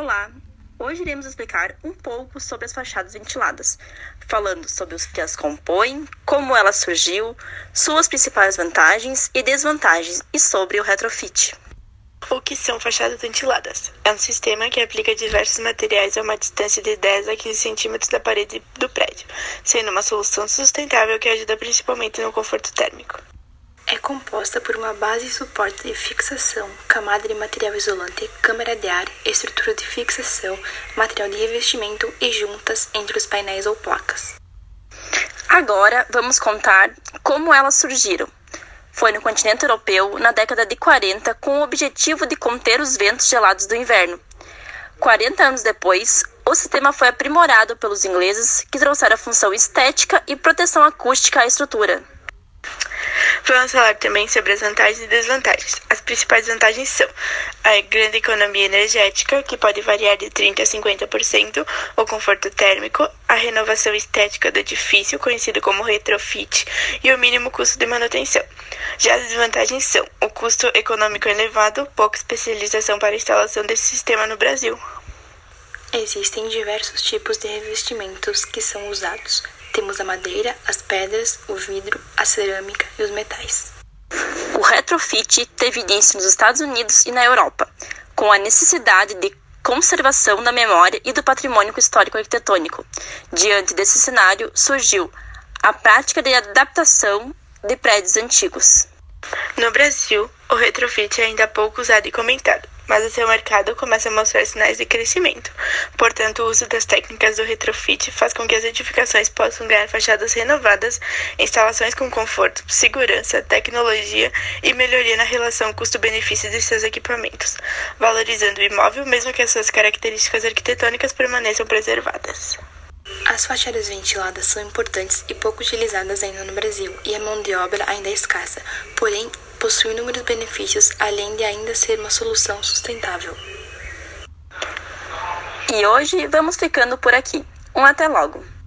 Olá! Hoje iremos explicar um pouco sobre as fachadas ventiladas, falando sobre os que as compõem, como ela surgiu, suas principais vantagens e desvantagens e sobre o retrofit. O que são fachadas ventiladas? É um sistema que aplica diversos materiais a uma distância de 10 a 15 centímetros da parede do prédio, sendo uma solução sustentável que ajuda principalmente no conforto térmico. É composta por uma base e suporte de fixação, camada de material isolante, câmara de ar, estrutura de fixação, material de revestimento e juntas entre os painéis ou placas. Agora vamos contar como elas surgiram. Foi no continente europeu na década de 40 com o objetivo de conter os ventos gelados do inverno. 40 anos depois, o sistema foi aprimorado pelos ingleses, que trouxeram a função estética e proteção acústica à estrutura. Vamos falar também sobre as vantagens e desvantagens. As principais vantagens são a grande economia energética, que pode variar de 30% a 50%, o conforto térmico, a renovação estética do edifício, conhecido como retrofit, e o mínimo custo de manutenção. Já as desvantagens são o custo econômico elevado, pouca especialização para a instalação desse sistema no Brasil. Existem diversos tipos de revestimentos que são usados, temos a madeira, as pedras, o vidro, a cerâmica e os metais. O retrofit teve início nos Estados Unidos e na Europa, com a necessidade de conservação da memória e do patrimônio histórico arquitetônico. Diante desse cenário, surgiu a prática de adaptação de prédios antigos. No Brasil, o retrofit é ainda pouco usado e comentado mas o seu mercado começa a mostrar sinais de crescimento. Portanto, o uso das técnicas do retrofit faz com que as edificações possam ganhar fachadas renovadas, instalações com conforto, segurança, tecnologia e melhoria na relação custo-benefício de seus equipamentos, valorizando o imóvel mesmo que as suas características arquitetônicas permaneçam preservadas. As fachadas ventiladas são importantes e pouco utilizadas ainda no Brasil, e a mão de obra ainda é escassa. Porém, possui inúmeros benefícios, além de ainda ser uma solução sustentável. E hoje vamos ficando por aqui. Um até logo!